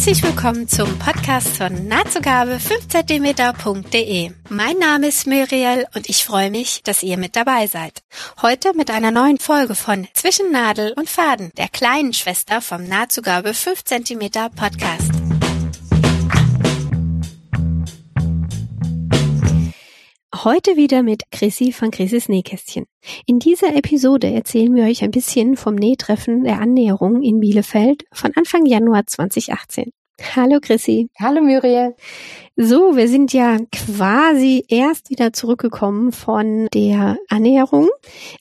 Herzlich willkommen zum Podcast von nahtzugabe 5cm.de. Mein Name ist Muriel und ich freue mich, dass ihr mit dabei seid. Heute mit einer neuen Folge von Zwischen Nadel und Faden, der kleinen Schwester vom Nahtzugabe 5 cm Podcast. Heute wieder mit Chrissy von Chrissys Nähkästchen. In dieser Episode erzählen wir euch ein bisschen vom Nähtreffen der Annäherung in Bielefeld von Anfang Januar 2018. Hallo Chrissy. Hallo Muriel. So, wir sind ja quasi erst wieder zurückgekommen von der Annäherung.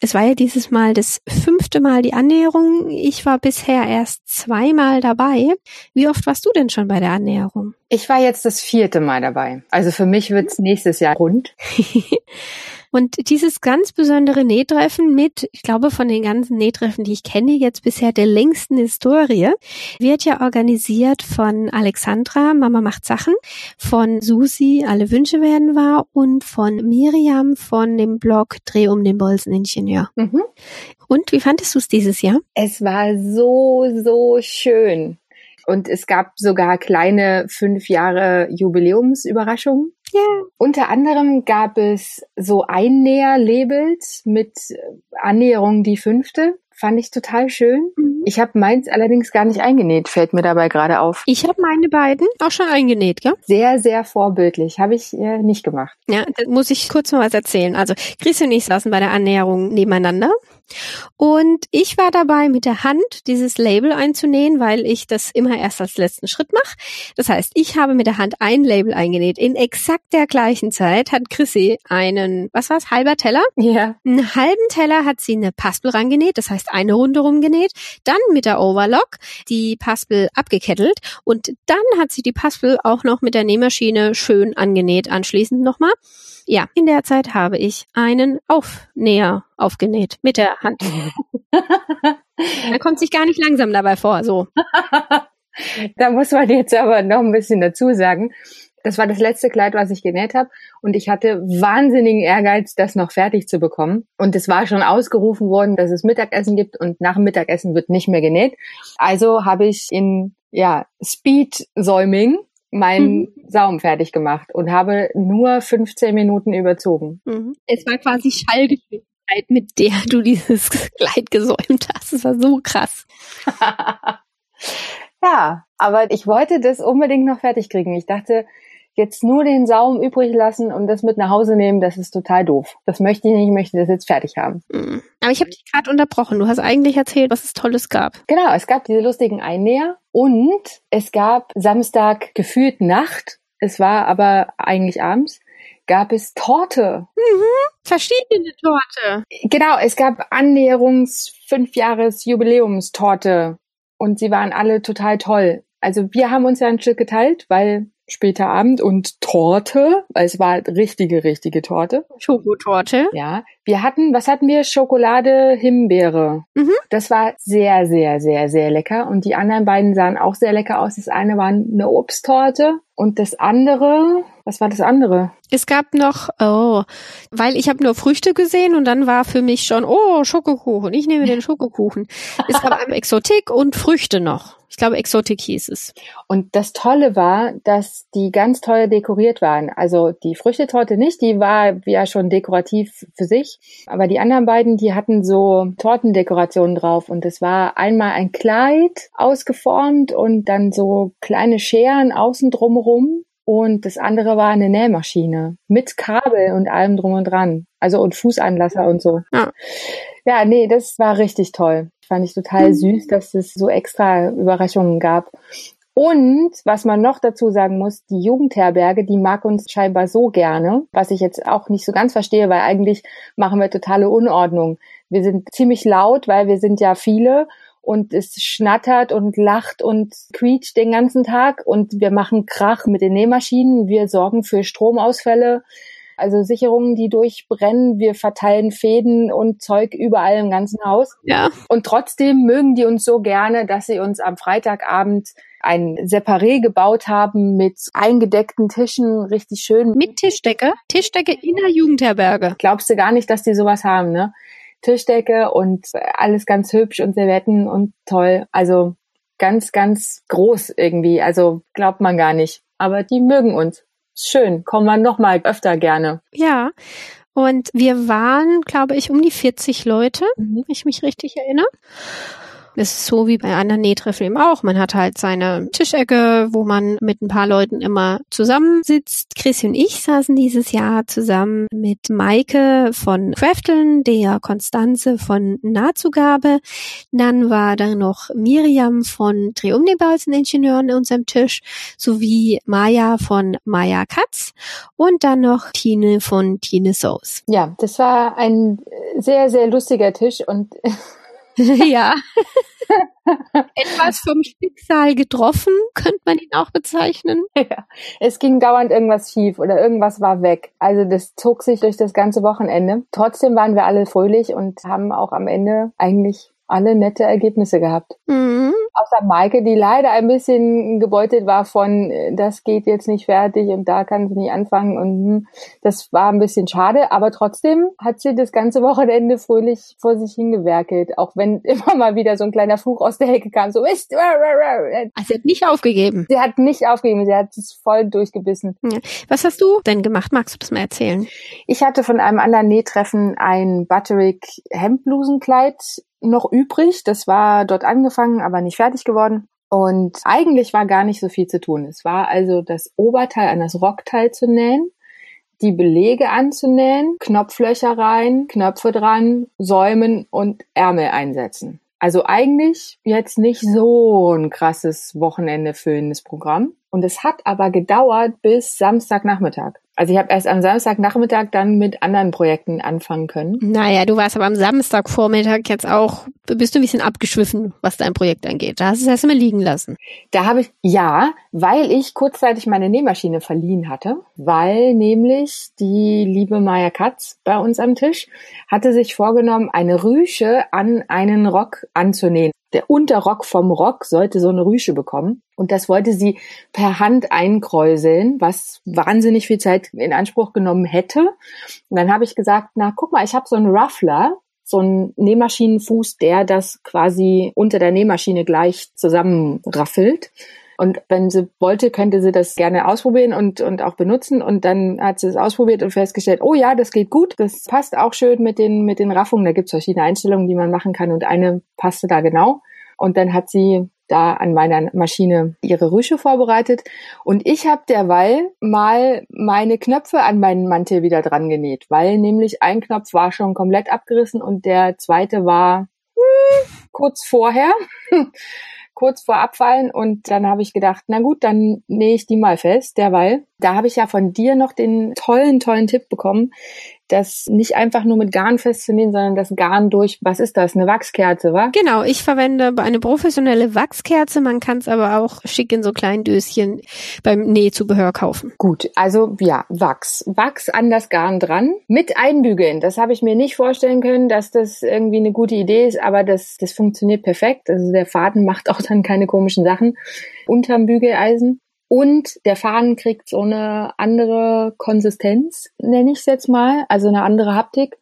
Es war ja dieses Mal das fünfte Mal die Annäherung. Ich war bisher erst zweimal dabei. Wie oft warst du denn schon bei der Annäherung? Ich war jetzt das vierte Mal dabei. Also für mich wird's nächstes Jahr rund. Und dieses ganz besondere Nähtreffen mit, ich glaube, von den ganzen Nähtreffen, die ich kenne, jetzt bisher der längsten Historie, wird ja organisiert von Alexandra, Mama macht Sachen, von Susi, alle Wünsche werden wahr und von Miriam von dem Blog Dreh um den Bolzeningenieur. Mhm. Und wie fandest du es dieses Jahr? Es war so, so schön. Und es gab sogar kleine fünf Jahre Jubiläumsüberraschungen. Ja. Unter anderem gab es so Einnäher-Labels mit Annäherung die fünfte. Fand ich total schön. Mhm. Ich habe meins allerdings gar nicht eingenäht, fällt mir dabei gerade auf. Ich habe meine beiden auch schon eingenäht, ja? Sehr, sehr vorbildlich. Habe ich äh, nicht gemacht. Ja, da muss ich kurz mal was erzählen. Also Chris und ich saßen bei der Annäherung nebeneinander und ich war dabei, mit der Hand dieses Label einzunähen, weil ich das immer erst als letzten Schritt mache. Das heißt, ich habe mit der Hand ein Label eingenäht. In exakt der gleichen Zeit hat Chrissy einen, was war's, halber Teller? Ja. Einen halben Teller hat sie eine Paspel rangenäht, das heißt eine Runde rumgenäht, dann mit der Overlock die Paspel abgekettelt und dann hat sie die Paspel auch noch mit der Nähmaschine schön angenäht anschließend nochmal. Ja, in der Zeit habe ich einen Aufnäher aufgenäht mit der Hand. er kommt sich gar nicht langsam dabei vor, so. da muss man jetzt aber noch ein bisschen dazu sagen. Das war das letzte Kleid, was ich genäht habe. Und ich hatte wahnsinnigen Ehrgeiz, das noch fertig zu bekommen. Und es war schon ausgerufen worden, dass es Mittagessen gibt und nach dem Mittagessen wird nicht mehr genäht. Also habe ich in ja, Speed-Säuming meinen mhm. Saum fertig gemacht und habe nur 15 Minuten überzogen. Mhm. Es war quasi Schallgeschwindigkeit, mit der du dieses Kleid gesäumt hast. Das war so krass. ja, aber ich wollte das unbedingt noch fertig kriegen. Ich dachte, jetzt nur den Saum übrig lassen und das mit nach Hause nehmen, das ist total doof. Das möchte ich nicht, ich möchte das jetzt fertig haben. Mhm. Aber ich habe dich gerade unterbrochen. Du hast eigentlich erzählt, was es Tolles gab. Genau, es gab diese lustigen Einnäher und es gab Samstag gefühlt Nacht. Es war aber eigentlich abends gab es Torte. Mhm, verschiedene Torte. Genau, es gab Annäherungs fünfjahres Jubiläumstorte und sie waren alle total toll. Also wir haben uns ja ein Stück geteilt, weil später Abend und Torte, weil es war richtige, richtige Torte. Schokotorte. Ja. Wir hatten, was hatten wir? Schokolade, Himbeere. Mhm. Das war sehr, sehr, sehr, sehr lecker. Und die anderen beiden sahen auch sehr lecker aus. Das eine war eine Obsttorte und das andere, was war das andere? Es gab noch, oh, weil ich habe nur Früchte gesehen und dann war für mich schon, oh, Schokokuchen. Ich nehme den Schokokuchen. es gab Exotik und Früchte noch. Ich glaube, Exotik hieß es. Und das Tolle war, dass die ganz toll dekoriert waren. Also die Früchtetorte nicht, die war ja schon dekorativ für sich. Aber die anderen beiden, die hatten so Tortendekorationen drauf. Und es war einmal ein Kleid ausgeformt und dann so kleine Scheren außen drumherum. Und das andere war eine Nähmaschine mit Kabel und allem drum und dran. Also und Fußanlasser und so. Ja. Ja, nee, das war richtig toll. Fand ich total mhm. süß, dass es so extra Überraschungen gab. Und was man noch dazu sagen muss, die Jugendherberge, die mag uns scheinbar so gerne, was ich jetzt auch nicht so ganz verstehe, weil eigentlich machen wir totale Unordnung. Wir sind ziemlich laut, weil wir sind ja viele und es schnattert und lacht und quietscht den ganzen Tag und wir machen Krach mit den Nähmaschinen, wir sorgen für Stromausfälle also Sicherungen, die durchbrennen. Wir verteilen Fäden und Zeug überall im ganzen Haus. Ja. Und trotzdem mögen die uns so gerne, dass sie uns am Freitagabend ein Separé gebaut haben mit eingedeckten Tischen, richtig schön. Mit Tischdecke? Tischdecke in der Jugendherberge. Glaubst du gar nicht, dass die sowas haben, ne? Tischdecke und alles ganz hübsch und Servetten und toll. Also ganz, ganz groß irgendwie. Also glaubt man gar nicht. Aber die mögen uns. Schön, kommen wir noch mal öfter gerne. Ja, und wir waren, glaube ich, um die 40 Leute, mhm. wenn ich mich richtig erinnere. Es ist so wie bei anderen Nähtreffen eben auch. Man hat halt seine Tischecke, wo man mit ein paar Leuten immer zusammensitzt. Chrissy und ich saßen dieses Jahr zusammen mit Maike von Crafteln, der Konstanze von Nahtzugabe. Dann war da noch Miriam von Triumnibals Ingenieuren an unserem Tisch, sowie Maya von Maya Katz und dann noch Tine von Tine Soos. Ja, das war ein sehr, sehr lustiger Tisch und ja. Etwas vom Schicksal getroffen, könnte man ihn auch bezeichnen. Ja. Es ging dauernd irgendwas schief oder irgendwas war weg. Also das zog sich durch das ganze Wochenende. Trotzdem waren wir alle fröhlich und haben auch am Ende eigentlich alle nette Ergebnisse gehabt. Mhm. Außer Maike, die leider ein bisschen gebeutelt war von, das geht jetzt nicht fertig und da kann sie nicht anfangen und hm, das war ein bisschen schade, aber trotzdem hat sie das ganze Wochenende fröhlich vor sich hingewerkelt, auch wenn immer mal wieder so ein kleiner Fluch aus der Hecke kam, so ist. Also sie hat nicht aufgegeben. Sie hat nicht aufgegeben, sie hat es voll durchgebissen. Ja. Was hast du denn gemacht? Magst du das mal erzählen? Ich hatte von einem anderen Nähtreffen ein Butterick Hemdblusenkleid noch übrig. Das war dort angefangen, aber nicht fertig geworden. Und eigentlich war gar nicht so viel zu tun. Es war also das Oberteil an das Rockteil zu nähen, die Belege anzunähen, Knopflöcher rein, Knöpfe dran, säumen und Ärmel einsetzen. Also eigentlich jetzt nicht so ein krasses Wochenende füllendes Programm. Und es hat aber gedauert bis Samstagnachmittag. Also ich habe erst am Samstagnachmittag dann mit anderen Projekten anfangen können. Naja, du warst aber am Samstagvormittag jetzt auch, bist du ein bisschen abgeschwiffen, was dein Projekt angeht. Da hast du es erstmal liegen lassen. Da habe ich, ja, weil ich kurzzeitig meine Nähmaschine verliehen hatte, weil nämlich die liebe Maya Katz bei uns am Tisch hatte sich vorgenommen, eine Rüsche an einen Rock anzunähen der Unterrock vom Rock sollte so eine Rüsche bekommen. Und das wollte sie per Hand einkräuseln, was wahnsinnig viel Zeit in Anspruch genommen hätte. Und dann habe ich gesagt, na guck mal, ich habe so einen Ruffler, so einen Nähmaschinenfuß, der das quasi unter der Nähmaschine gleich zusammenraffelt. Und wenn sie wollte, könnte sie das gerne ausprobieren und, und auch benutzen. Und dann hat sie es ausprobiert und festgestellt, oh ja, das geht gut. Das passt auch schön mit den, mit den Raffungen. Da gibt es verschiedene Einstellungen, die man machen kann. Und eine passte da genau. Und dann hat sie da an meiner Maschine ihre Rüsche vorbereitet. Und ich habe derweil mal meine Knöpfe an meinen Mantel wieder dran genäht, weil nämlich ein Knopf war schon komplett abgerissen und der zweite war hm, kurz vorher. kurz vor Abfallen und dann habe ich gedacht, na gut, dann nähe ich die mal fest, derweil. Da habe ich ja von dir noch den tollen, tollen Tipp bekommen, das nicht einfach nur mit Garn festzunähen, sondern das Garn durch, was ist das, eine Wachskerze, wa? Genau, ich verwende eine professionelle Wachskerze, man kann es aber auch schick in so kleinen Döschen beim Nähzubehör kaufen. Gut, also ja, Wachs. Wachs an das Garn dran, mit einbügeln. Das habe ich mir nicht vorstellen können, dass das irgendwie eine gute Idee ist, aber das, das funktioniert perfekt. Also der Faden macht auch dann keine komischen Sachen unterm Bügeleisen. Und der Faden kriegt so eine andere Konsistenz, nenne ich es jetzt mal, also eine andere Haptik.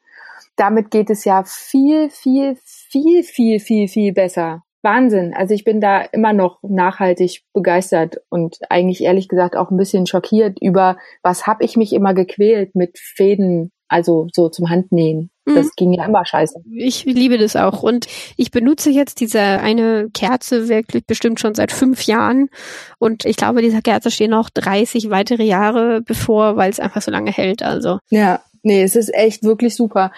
Damit geht es ja viel, viel, viel, viel, viel, viel besser. Wahnsinn. Also ich bin da immer noch nachhaltig begeistert und eigentlich ehrlich gesagt auch ein bisschen schockiert über, was habe ich mich immer gequält mit Fäden, also so zum Handnähen. Das mhm. ging ja immer scheiße. Ich liebe das auch. Und ich benutze jetzt diese eine Kerze wirklich bestimmt schon seit fünf Jahren. Und ich glaube, dieser Kerze stehen noch 30 weitere Jahre bevor, weil es einfach so lange hält. Also. Ja, nee, es ist echt wirklich super.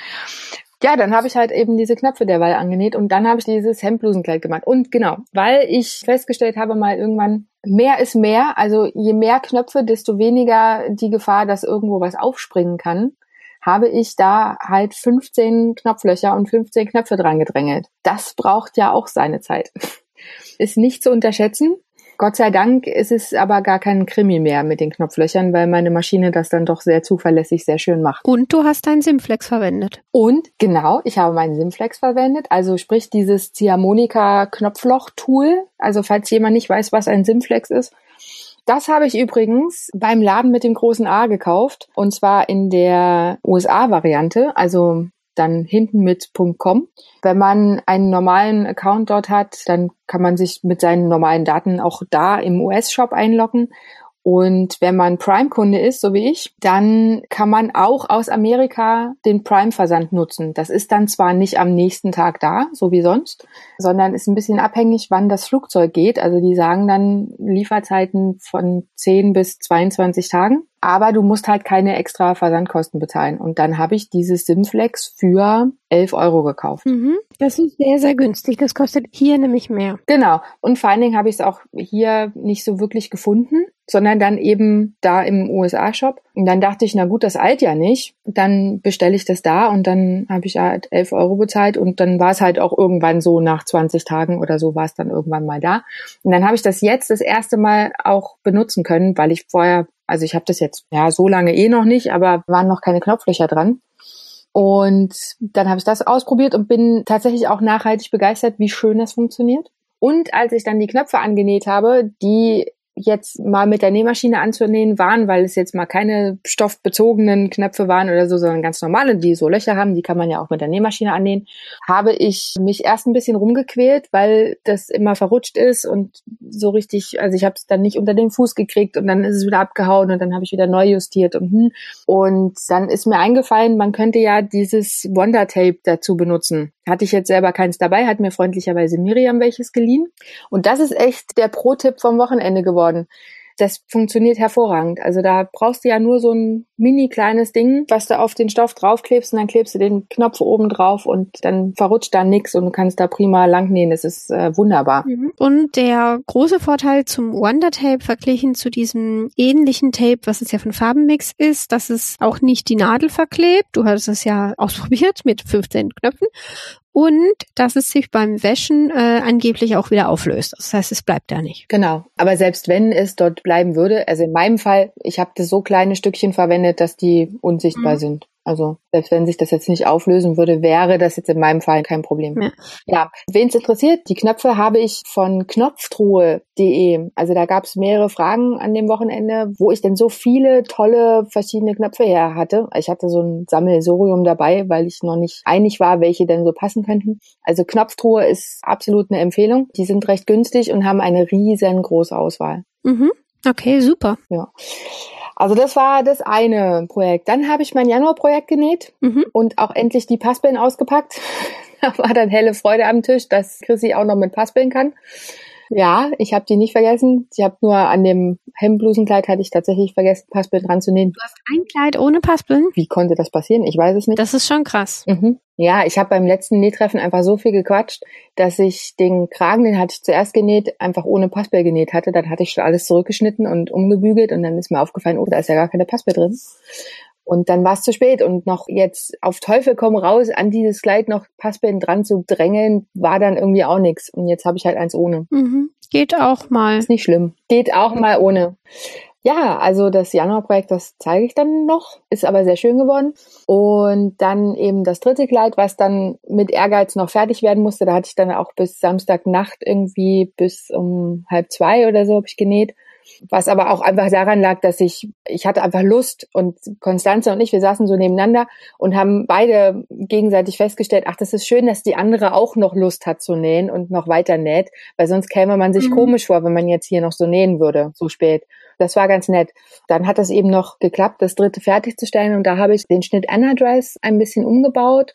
Ja, dann habe ich halt eben diese Knöpfe derweil angenäht und dann habe ich dieses Hemdblusenkleid gemacht. Und genau, weil ich festgestellt habe mal irgendwann, mehr ist mehr. Also je mehr Knöpfe, desto weniger die Gefahr, dass irgendwo was aufspringen kann habe ich da halt 15 Knopflöcher und 15 Knöpfe dran gedrängelt. Das braucht ja auch seine Zeit. Ist nicht zu unterschätzen. Gott sei Dank ist es aber gar kein Krimi mehr mit den Knopflöchern, weil meine Maschine das dann doch sehr zuverlässig sehr schön macht. Und du hast deinen Simflex verwendet. Und genau, ich habe meinen Simflex verwendet, also sprich dieses Ziehharmonika Knopfloch-Tool. Also falls jemand nicht weiß, was ein Simflex ist, das habe ich übrigens beim Laden mit dem großen A gekauft. Und zwar in der USA-Variante. Also dann hinten mit .com. Wenn man einen normalen Account dort hat, dann kann man sich mit seinen normalen Daten auch da im US-Shop einloggen und wenn man Prime-Kunde ist, so wie ich, dann kann man auch aus Amerika den Prime-Versand nutzen. Das ist dann zwar nicht am nächsten Tag da, so wie sonst, sondern ist ein bisschen abhängig, wann das Flugzeug geht. Also die sagen dann Lieferzeiten von 10 bis 22 Tagen. Aber du musst halt keine extra Versandkosten bezahlen. Und dann habe ich dieses Simflex für 11 Euro gekauft. Mhm. Das ist sehr, sehr günstig. Das kostet hier nämlich mehr. Genau. Und vor allen Dingen habe ich es auch hier nicht so wirklich gefunden sondern dann eben da im USA-Shop. Und dann dachte ich, na gut, das eilt ja nicht. Dann bestelle ich das da und dann habe ich halt 11 Euro bezahlt und dann war es halt auch irgendwann so nach 20 Tagen oder so war es dann irgendwann mal da. Und dann habe ich das jetzt das erste Mal auch benutzen können, weil ich vorher, also ich habe das jetzt ja so lange eh noch nicht, aber waren noch keine Knopflöcher dran. Und dann habe ich das ausprobiert und bin tatsächlich auch nachhaltig begeistert, wie schön das funktioniert. Und als ich dann die Knöpfe angenäht habe, die jetzt mal mit der Nähmaschine anzunähen waren, weil es jetzt mal keine stoffbezogenen Knöpfe waren oder so, sondern ganz normale, die so Löcher haben, die kann man ja auch mit der Nähmaschine annähen, habe ich mich erst ein bisschen rumgequält, weil das immer verrutscht ist und so richtig, also ich habe es dann nicht unter den Fuß gekriegt und dann ist es wieder abgehauen und dann habe ich wieder neu justiert und hm. Und dann ist mir eingefallen, man könnte ja dieses Wonder Tape dazu benutzen. Hatte ich jetzt selber keins dabei, hat mir freundlicherweise Miriam welches geliehen. Und das ist echt der Pro-Tipp vom Wochenende geworden das funktioniert hervorragend. Also da brauchst du ja nur so ein mini kleines Ding, was du auf den Stoff draufklebst und dann klebst du den Knopf oben drauf und dann verrutscht da nix und du kannst da prima lang nähen. Das ist äh, wunderbar. Mhm. Und der große Vorteil zum Wonder Tape verglichen zu diesem ähnlichen Tape, was es ja von Farbenmix ist, dass es auch nicht die Nadel verklebt. Du hast es ja ausprobiert mit 15 Knöpfen und dass es sich beim Wäschen äh, angeblich auch wieder auflöst. Das heißt, es bleibt da nicht. Genau. Aber selbst wenn es dort bleiben würde, also in meinem Fall, ich habe das so kleine Stückchen verwendet, dass die unsichtbar mhm. sind. Also selbst wenn sich das jetzt nicht auflösen würde, wäre das jetzt in meinem Fall kein Problem. Ja, ja. wen es interessiert, die Knöpfe habe ich von knopftruhe.de. Also da gab es mehrere Fragen an dem Wochenende, wo ich denn so viele tolle verschiedene Knöpfe her hatte. Ich hatte so ein Sammelsorium dabei, weil ich noch nicht einig war, welche denn so passen könnten. Also Knopftruhe ist absolut eine Empfehlung. Die sind recht günstig und haben eine riesengroße Auswahl. Mhm. Okay, super. Ja. Also das war das eine Projekt. Dann habe ich mein Januarprojekt genäht mhm. und auch endlich die Paspeln ausgepackt. da war dann helle Freude am Tisch, dass Chrissy auch noch mit Paspeln kann. Ja, ich habe die nicht vergessen. Ich habe nur an dem Hemdblusenkleid hatte ich tatsächlich vergessen, zu nähen. Du hast ein Kleid ohne Paspeln? Wie konnte das passieren? Ich weiß es nicht. Das ist schon krass. Mhm. Ja, ich habe beim letzten Nähtreffen einfach so viel gequatscht, dass ich den Kragen, den hatte ich zuerst genäht, einfach ohne Passbill genäht hatte. Dann hatte ich schon alles zurückgeschnitten und umgebügelt und dann ist mir aufgefallen, oh, da ist ja gar keine Passbill drin. Und dann war es zu spät und noch jetzt auf Teufel komm raus an dieses Kleid noch Passbillen dran zu drängeln, war dann irgendwie auch nichts. Und jetzt habe ich halt eins ohne. Mhm. Geht auch mal. Ist nicht schlimm. Geht auch mal ohne. Ja, also das Januarprojekt, das zeige ich dann noch, ist aber sehr schön geworden. Und dann eben das dritte Kleid, was dann mit Ehrgeiz noch fertig werden musste. Da hatte ich dann auch bis Samstagnacht irgendwie bis um halb zwei oder so habe ich genäht. Was aber auch einfach daran lag, dass ich, ich hatte einfach Lust und Konstanze und ich, wir saßen so nebeneinander und haben beide gegenseitig festgestellt, ach, das ist schön, dass die andere auch noch Lust hat zu nähen und noch weiter näht, weil sonst käme man sich mhm. komisch vor, wenn man jetzt hier noch so nähen würde, so spät. Das war ganz nett. Dann hat es eben noch geklappt, das dritte fertigzustellen und da habe ich den Schnitt Anadress ein bisschen umgebaut.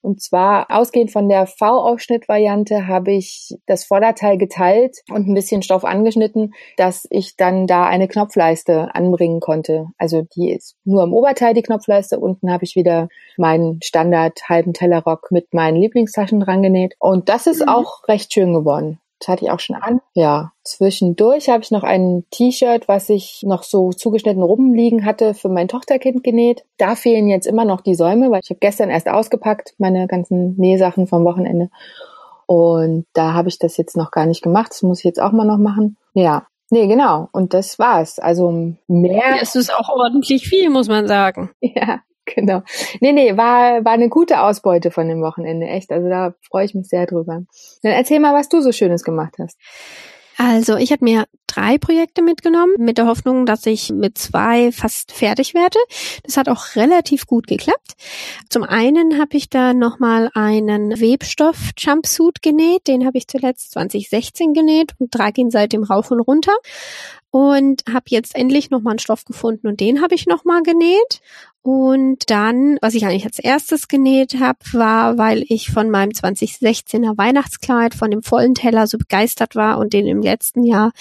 Und zwar ausgehend von der V-Aufschnitt-Variante habe ich das Vorderteil geteilt und ein bisschen Stoff angeschnitten, dass ich dann da eine Knopfleiste anbringen konnte. Also die ist nur im Oberteil die Knopfleiste. Unten habe ich wieder meinen Standard halben Tellerrock mit meinen Lieblingstaschen dran genäht. Und das ist mhm. auch recht schön geworden. Das hatte ich auch schon an. Ja, zwischendurch habe ich noch ein T-Shirt, was ich noch so zugeschnitten rumliegen hatte, für mein Tochterkind genäht. Da fehlen jetzt immer noch die Säume, weil ich habe gestern erst ausgepackt, meine ganzen Nähsachen vom Wochenende. Und da habe ich das jetzt noch gar nicht gemacht. Das muss ich jetzt auch mal noch machen. Ja, Nee, genau. Und das war's. Also mehr. Es ist auch ordentlich viel, muss man sagen. Ja, Genau. Nee, nee, war, war eine gute Ausbeute von dem Wochenende, echt. Also da freue ich mich sehr drüber. Dann erzähl mal, was du so Schönes gemacht hast. Also ich habe mir drei Projekte mitgenommen, mit der Hoffnung, dass ich mit zwei fast fertig werde. Das hat auch relativ gut geklappt. Zum einen habe ich da nochmal einen Webstoff-Jumpsuit genäht. Den habe ich zuletzt 2016 genäht und trage ihn seitdem rauf und runter und habe jetzt endlich nochmal einen Stoff gefunden und den habe ich nochmal genäht und dann, was ich eigentlich als erstes genäht habe, war, weil ich von meinem 2016er Weihnachtskleid von dem vollen Teller so begeistert war und den im letzten Jahr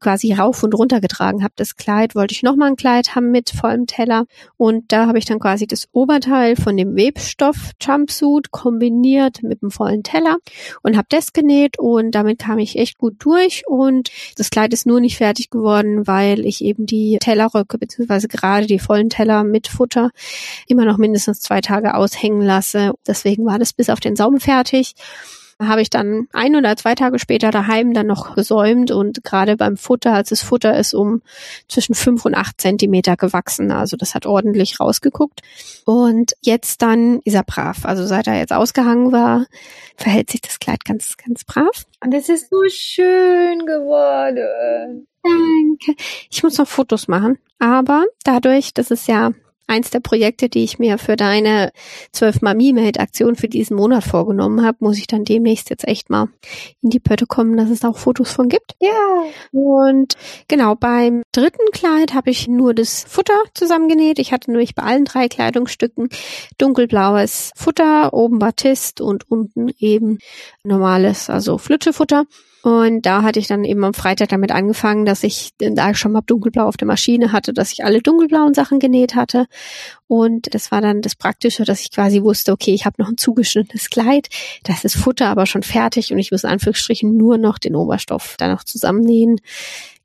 quasi rauf und runter getragen habe. Das Kleid wollte ich nochmal ein Kleid haben mit vollem Teller. Und da habe ich dann quasi das Oberteil von dem Webstoff Jumpsuit kombiniert mit dem vollen Teller und habe das genäht und damit kam ich echt gut durch. Und das Kleid ist nur nicht fertig geworden, weil ich eben die Tellerröcke beziehungsweise gerade die vollen Teller mit Futter Computer immer noch mindestens zwei Tage aushängen lasse. Deswegen war das bis auf den Saum fertig habe ich dann ein oder zwei Tage später daheim dann noch gesäumt und gerade beim Futter, als das Futter ist um zwischen fünf und acht Zentimeter gewachsen. Also das hat ordentlich rausgeguckt. Und jetzt dann ist er brav. Also seit er jetzt ausgehangen war, verhält sich das Kleid ganz, ganz brav. Und es ist so schön geworden. Danke. Ich muss noch Fotos machen. Aber dadurch, dass es ja eins der Projekte, die ich mir für deine 12 Mami Made Aktion für diesen Monat vorgenommen habe, muss ich dann demnächst jetzt echt mal in die Pötte kommen, dass es da auch Fotos von gibt. Ja. Und genau, beim dritten Kleid habe ich nur das Futter zusammengenäht. Ich hatte nämlich bei allen drei Kleidungsstücken dunkelblaues Futter, oben Batist und unten eben normales, also Flitschefutter. Und da hatte ich dann eben am Freitag damit angefangen, dass ich, da ich schon mal dunkelblau auf der Maschine hatte, dass ich alle dunkelblauen Sachen genäht hatte. Und das war dann das Praktische, dass ich quasi wusste, okay, ich habe noch ein zugeschnittenes Kleid, das ist Futter aber schon fertig und ich muss in Anführungsstrichen nur noch den Oberstoff da noch zusammennähen.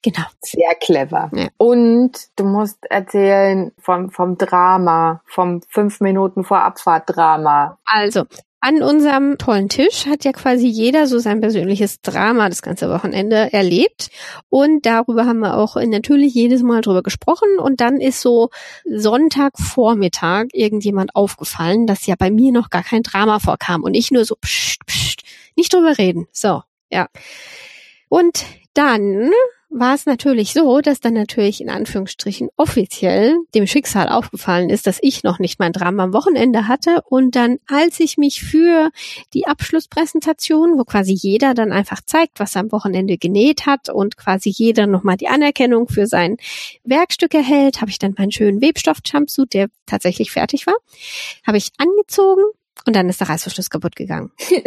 Genau. Sehr clever. Ja. Und du musst erzählen vom, vom Drama, vom fünf Minuten vor Abfahrt Drama. Also, an unserem tollen Tisch hat ja quasi jeder so sein persönliches Drama das ganze Wochenende erlebt. Und darüber haben wir auch natürlich jedes Mal drüber gesprochen. Und dann ist so Sonntagvormittag irgendjemand aufgefallen, dass ja bei mir noch gar kein Drama vorkam. Und ich nur so, pst, pst, nicht drüber reden. So, ja. Und dann war es natürlich so, dass dann natürlich in Anführungsstrichen offiziell dem Schicksal aufgefallen ist, dass ich noch nicht mein Drama am Wochenende hatte. Und dann, als ich mich für die Abschlusspräsentation, wo quasi jeder dann einfach zeigt, was er am Wochenende genäht hat und quasi jeder nochmal die Anerkennung für sein Werkstück erhält, habe ich dann meinen schönen Webstoff-Jumpsuit, der tatsächlich fertig war, habe ich angezogen und dann ist der Reißverschluss kaputt gegangen.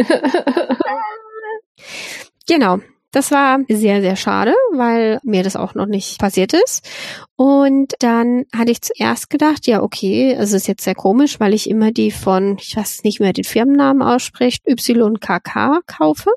genau. Das war sehr, sehr schade, weil mir das auch noch nicht passiert ist. Und dann hatte ich zuerst gedacht, ja, okay, es ist jetzt sehr komisch, weil ich immer die von, ich weiß nicht mehr den Firmennamen ausspricht, YKK kaufe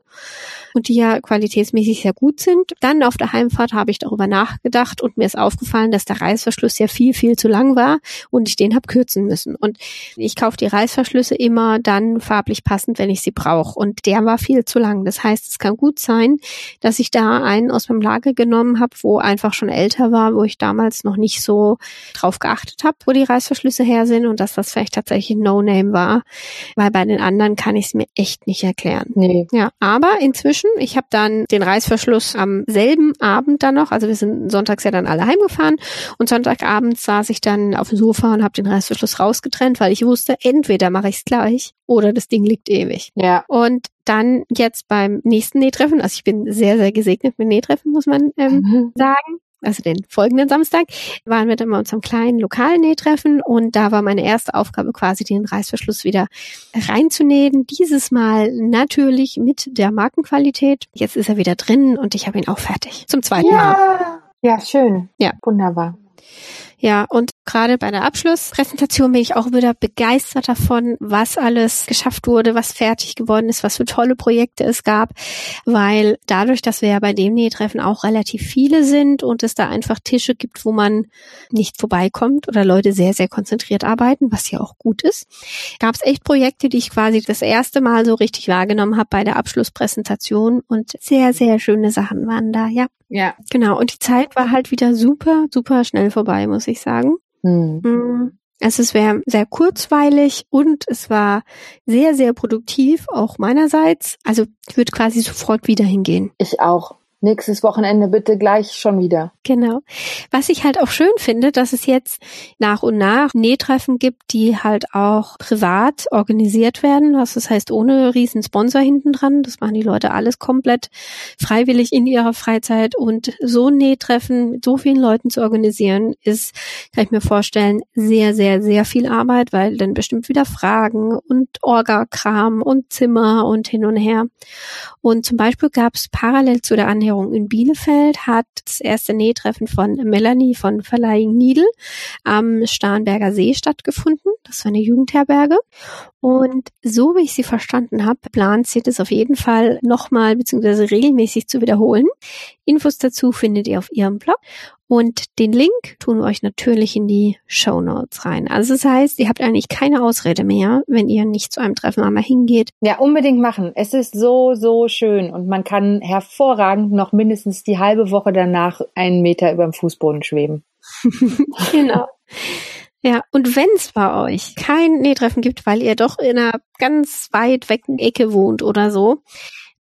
und die ja qualitätsmäßig sehr gut sind. Dann auf der Heimfahrt habe ich darüber nachgedacht und mir ist aufgefallen, dass der Reißverschluss ja viel, viel zu lang war und ich den habe kürzen müssen. Und ich kaufe die Reißverschlüsse immer dann farblich passend, wenn ich sie brauche. Und der war viel zu lang. Das heißt, es kann gut sein, dass ich da einen aus meinem Lager genommen habe, wo einfach schon älter war, wo ich damals noch nicht so drauf geachtet habe, wo die Reißverschlüsse her sind und dass das vielleicht tatsächlich No-Name war, weil bei den anderen kann ich es mir echt nicht erklären. Nee. Ja, aber inzwischen, ich habe dann den Reißverschluss am selben Abend dann noch, also wir sind sonntags ja dann alle heimgefahren und Sonntagabend saß ich dann auf dem Sofa und habe den Reißverschluss rausgetrennt, weil ich wusste, entweder mache ich es gleich oder das Ding liegt ewig. Ja. Und dann jetzt beim nächsten Nähtreffen, also ich bin sehr, sehr gesegnet mit Nähtreffen, muss man ähm, mhm. sagen. Also den folgenden Samstag waren wir dann bei unserem kleinen lokalen Nähtreffen und da war meine erste Aufgabe quasi den Reißverschluss wieder reinzunähen. Dieses Mal natürlich mit der Markenqualität. Jetzt ist er wieder drin und ich habe ihn auch fertig. Zum zweiten ja. Mal. Ja, schön. Ja. Wunderbar. Ja, und gerade bei der Abschlusspräsentation bin ich auch wieder begeistert davon, was alles geschafft wurde, was fertig geworden ist, was für tolle Projekte es gab, weil dadurch, dass wir ja bei dem Nähtreffen auch relativ viele sind und es da einfach Tische gibt, wo man nicht vorbeikommt oder Leute sehr, sehr konzentriert arbeiten, was ja auch gut ist, gab es echt Projekte, die ich quasi das erste Mal so richtig wahrgenommen habe bei der Abschlusspräsentation und sehr, sehr schöne Sachen waren da, ja. Ja. Genau. Und die Zeit war halt wieder super, super schnell vorbei, muss ich sagen. Hm. Also es wäre sehr kurzweilig und es war sehr, sehr produktiv, auch meinerseits. Also ich würde quasi sofort wieder hingehen. Ich auch. Nächstes Wochenende bitte gleich schon wieder. Genau. Was ich halt auch schön finde, dass es jetzt nach und nach Nähtreffen gibt, die halt auch privat organisiert werden. Was das heißt, ohne riesen Sponsor hinten dran. Das machen die Leute alles komplett freiwillig in ihrer Freizeit. Und so ein Nähtreffen mit so vielen Leuten zu organisieren, ist, kann ich mir vorstellen, sehr, sehr, sehr viel Arbeit, weil dann bestimmt wieder Fragen und Orga-Kram und Zimmer und hin und her. Und zum Beispiel gab es parallel zu der Annäherung Ernährung in Bielefeld hat das erste Nähtreffen von Melanie von Verleihing Needle am Starnberger See stattgefunden. Das war eine Jugendherberge. Und so wie ich sie verstanden habe, plant sie das auf jeden Fall nochmal bzw. regelmäßig zu wiederholen. Infos dazu findet ihr auf ihrem Blog. Und den Link tun wir euch natürlich in die Show Notes rein. Also das heißt, ihr habt eigentlich keine Ausrede mehr, wenn ihr nicht zu einem Treffen einmal hingeht. Ja, unbedingt machen. Es ist so, so schön und man kann hervorragend noch mindestens die halbe Woche danach einen Meter über dem Fußboden schweben. genau. Ja, und wenn es bei euch kein Nähtreffen gibt, weil ihr doch in einer ganz weit wecken Ecke wohnt oder so,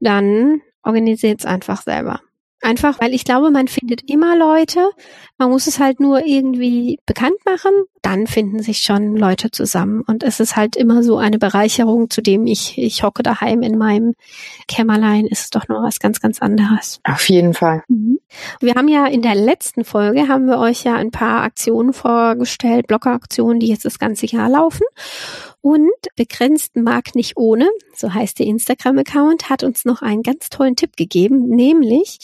dann organisiert es einfach selber. Einfach, weil ich glaube, man findet immer Leute. Man muss es halt nur irgendwie bekannt machen. Dann finden sich schon Leute zusammen. Und es ist halt immer so eine Bereicherung, zu dem ich, ich hocke daheim in meinem Kämmerlein, ist es doch noch was ganz, ganz anderes. Auf jeden Fall. Mhm. Wir haben ja in der letzten Folge haben wir euch ja ein paar Aktionen vorgestellt, Bloggeraktionen, die jetzt das ganze Jahr laufen. Und begrenzt mag nicht ohne, so heißt der Instagram-Account, hat uns noch einen ganz tollen Tipp gegeben, nämlich,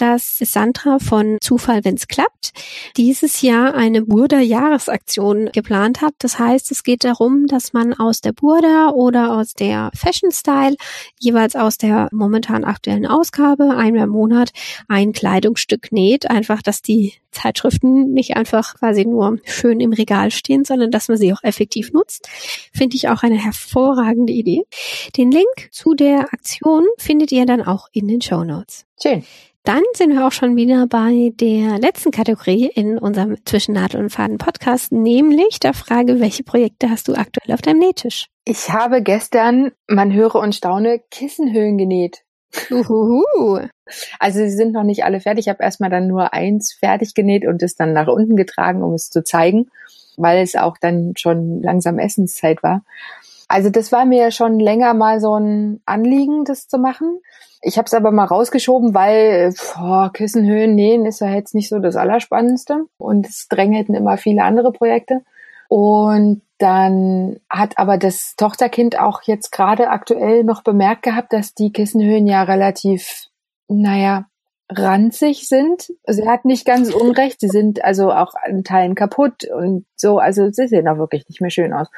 dass Sandra von Zufall, wenn's klappt, dieses Jahr eine Burda-Jahresaktion geplant hat. Das heißt, es geht darum, dass man aus der Burda oder aus der Fashion Style jeweils aus der momentan aktuellen Ausgabe einmal im Monat ein Kleidungsstück näht. Einfach, dass die Zeitschriften nicht einfach quasi nur schön im Regal stehen, sondern dass man sie auch effektiv nutzt. Finde ich auch eine hervorragende Idee. Den Link zu der Aktion findet ihr dann auch in den Show Notes. Schön. Dann sind wir auch schon wieder bei der letzten Kategorie in unserem Zwischen Nadel und Faden Podcast, nämlich der Frage, welche Projekte hast du aktuell auf deinem Nähtisch? Ich habe gestern, man höre und staune, Kissenhöhlen genäht. Uhuhu. Also sie sind noch nicht alle fertig. Ich habe erstmal dann nur eins fertig genäht und es dann nach unten getragen, um es zu zeigen, weil es auch dann schon langsam Essenszeit war. Also das war mir schon länger mal so ein Anliegen, das zu machen. Ich habe es aber mal rausgeschoben, weil boah, Kissenhöhen nähen ist ja jetzt nicht so das Allerspannendste und es drängelten immer viele andere Projekte. Und dann hat aber das Tochterkind auch jetzt gerade aktuell noch bemerkt gehabt, dass die Kissenhöhen ja relativ, naja, ranzig sind. Sie hat nicht ganz unrecht. Sie sind also auch an Teilen kaputt und so. Also sie sehen auch wirklich nicht mehr schön aus.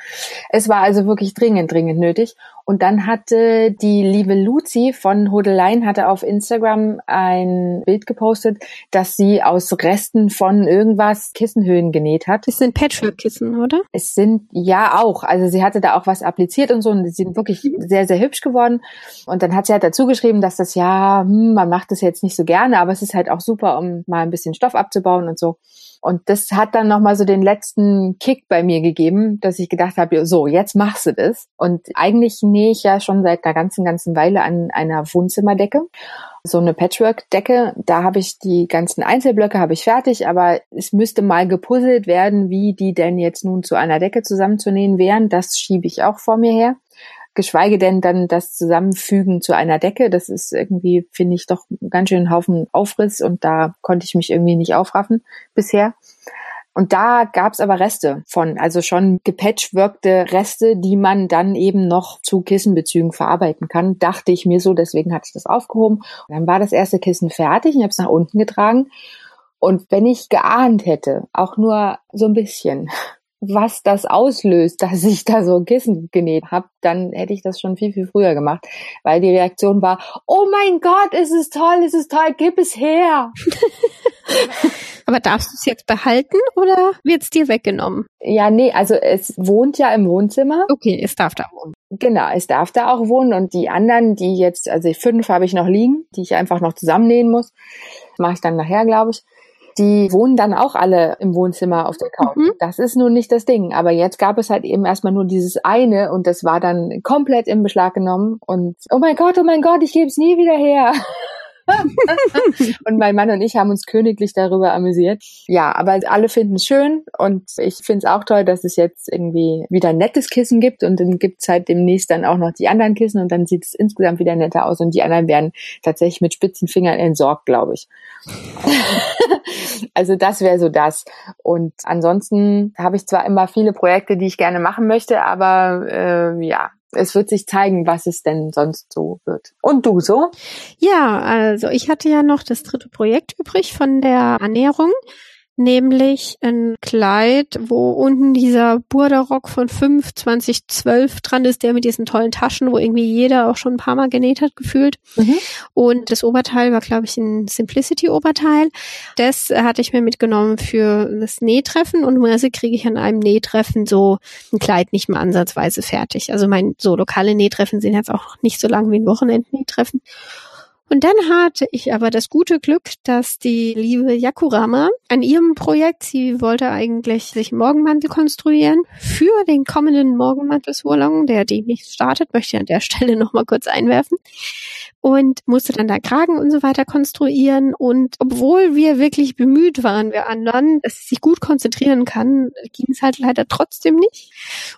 Es war also wirklich dringend, dringend nötig. Und dann hatte die liebe Luzi von Hodelein hatte auf Instagram ein Bild gepostet, dass sie aus Resten von irgendwas Kissenhöhen genäht hat. Es sind Patchwork-Kissen, oder? Es sind ja auch. Also sie hatte da auch was appliziert und so und sie sind wirklich sehr, sehr hübsch geworden. Und dann hat sie halt dazu geschrieben, dass das ja, hm, man macht das jetzt nicht so gerne, aber es ist halt auch super, um mal ein bisschen Stoff abzubauen und so. Und das hat dann nochmal so den letzten Kick bei mir gegeben, dass ich gedacht habe, so, jetzt machst du das. Und eigentlich nähe ich ja schon seit einer ganzen, ganzen Weile an einer Wohnzimmerdecke. So eine Patchwork-Decke, da habe ich die ganzen Einzelblöcke habe ich fertig, aber es müsste mal gepuzzelt werden, wie die denn jetzt nun zu einer Decke zusammenzunähen wären. Das schiebe ich auch vor mir her geschweige denn dann das Zusammenfügen zu einer Decke. Das ist irgendwie, finde ich, doch ganz schön Haufen Aufriss und da konnte ich mich irgendwie nicht aufraffen bisher. Und da gab es aber Reste von, also schon gepatchworkte Reste, die man dann eben noch zu Kissenbezügen verarbeiten kann, dachte ich mir so, deswegen hatte ich das aufgehoben. Und dann war das erste Kissen fertig, ich habe es nach unten getragen. Und wenn ich geahnt hätte, auch nur so ein bisschen, was das auslöst, dass ich da so ein Kissen genäht habe, dann hätte ich das schon viel, viel früher gemacht. Weil die Reaktion war, oh mein Gott, es ist toll, es ist toll, gib es her. Aber darfst du es jetzt behalten oder wird es dir weggenommen? Ja, nee, also es wohnt ja im Wohnzimmer. Okay, es darf da wohnen. Genau, es darf da auch wohnen und die anderen, die jetzt, also fünf habe ich noch liegen, die ich einfach noch zusammennähen muss. Mache ich dann nachher, glaube ich die wohnen dann auch alle im Wohnzimmer auf der Couch. Mhm. Das ist nun nicht das Ding. Aber jetzt gab es halt eben erstmal nur dieses eine und das war dann komplett in Beschlag genommen und oh mein Gott, oh mein Gott, ich gebe es nie wieder her. und mein Mann und ich haben uns königlich darüber amüsiert. Ja, aber alle finden es schön und ich finde es auch toll, dass es jetzt irgendwie wieder ein nettes Kissen gibt und dann gibt es halt demnächst dann auch noch die anderen Kissen und dann sieht es insgesamt wieder netter aus und die anderen werden tatsächlich mit spitzen Fingern entsorgt, glaube ich. also das wäre so das. Und ansonsten habe ich zwar immer viele Projekte, die ich gerne machen möchte, aber äh, ja, es wird sich zeigen, was es denn sonst so wird. Und du so? Ja, also ich hatte ja noch das dritte Projekt übrig von der Ernährung nämlich ein Kleid, wo unten dieser Burda-Rock von 5, 2012 dran ist, der mit diesen tollen Taschen, wo irgendwie jeder auch schon ein paar Mal genäht hat, gefühlt. Mhm. Und das Oberteil war, glaube ich, ein Simplicity-Oberteil. Das hatte ich mir mitgenommen für das Nähtreffen und normalerweise kriege ich an einem Nähtreffen so ein Kleid nicht mehr ansatzweise fertig. Also mein so lokale Nähtreffen sind jetzt auch nicht so lang wie ein Wochenendnähtreffen. Und dann hatte ich aber das gute Glück, dass die liebe Yakurama an ihrem Projekt, sie wollte eigentlich sich Morgenmantel konstruieren für den kommenden Morgenmantel-Swalong, der demnächst startet, möchte ich an der Stelle nochmal kurz einwerfen und musste dann da Kragen und so weiter konstruieren. Und obwohl wir wirklich bemüht waren, wir anderen, dass sie sich gut konzentrieren kann, ging es halt leider trotzdem nicht.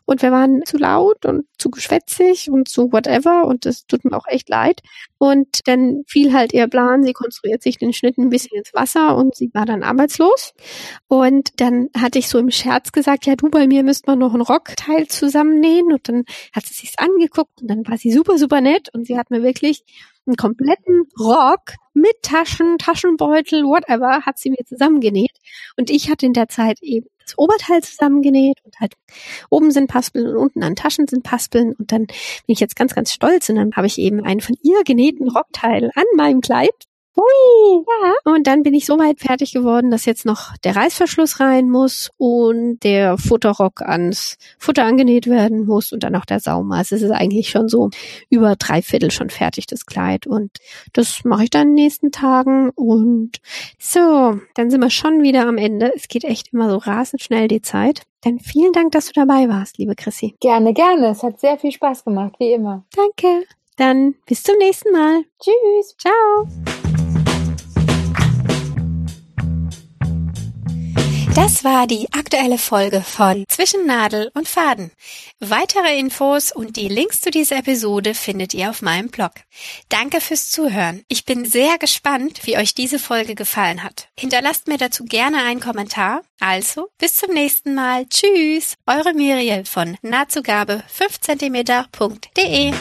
Und wir waren zu laut und zu geschwätzig und zu whatever und das tut mir auch echt leid. Und dann fiel halt ihr Plan, sie konstruiert sich den Schnitt ein bisschen ins Wasser und sie war dann arbeitslos. Und dann hatte ich so im Scherz gesagt, ja du, bei mir müsste man noch ein Rockteil zusammennähen. Und dann hat sie sich's angeguckt und dann war sie super, super nett und sie hat mir wirklich einen kompletten Rock mit Taschen, Taschenbeutel, whatever, hat sie mir zusammengenäht. Und ich hatte in der Zeit eben das Oberteil zusammengenäht und halt oben sind Paspeln und unten an Taschen sind Paspeln. Und dann bin ich jetzt ganz, ganz stolz und dann habe ich eben einen von ihr genähten Rockteil an meinem Kleid Hui, ja. Und dann bin ich so weit fertig geworden, dass jetzt noch der Reißverschluss rein muss und der Futterrock ans Futter angenäht werden muss und dann auch der Saum. Also es ist eigentlich schon so über drei Viertel schon fertig, das Kleid. Und das mache ich dann in den nächsten Tagen. Und so, dann sind wir schon wieder am Ende. Es geht echt immer so rasend schnell die Zeit. Dann vielen Dank, dass du dabei warst, liebe Chrissy. Gerne, gerne. Es hat sehr viel Spaß gemacht, wie immer. Danke. Dann bis zum nächsten Mal. Tschüss. Ciao. Das war die aktuelle Folge von Zwischen Nadel und Faden. Weitere Infos und die Links zu dieser Episode findet ihr auf meinem Blog. Danke fürs Zuhören. Ich bin sehr gespannt, wie euch diese Folge gefallen hat. Hinterlasst mir dazu gerne einen Kommentar. Also, bis zum nächsten Mal. Tschüss. Eure Miriel von nahtzugabe 5cm.de.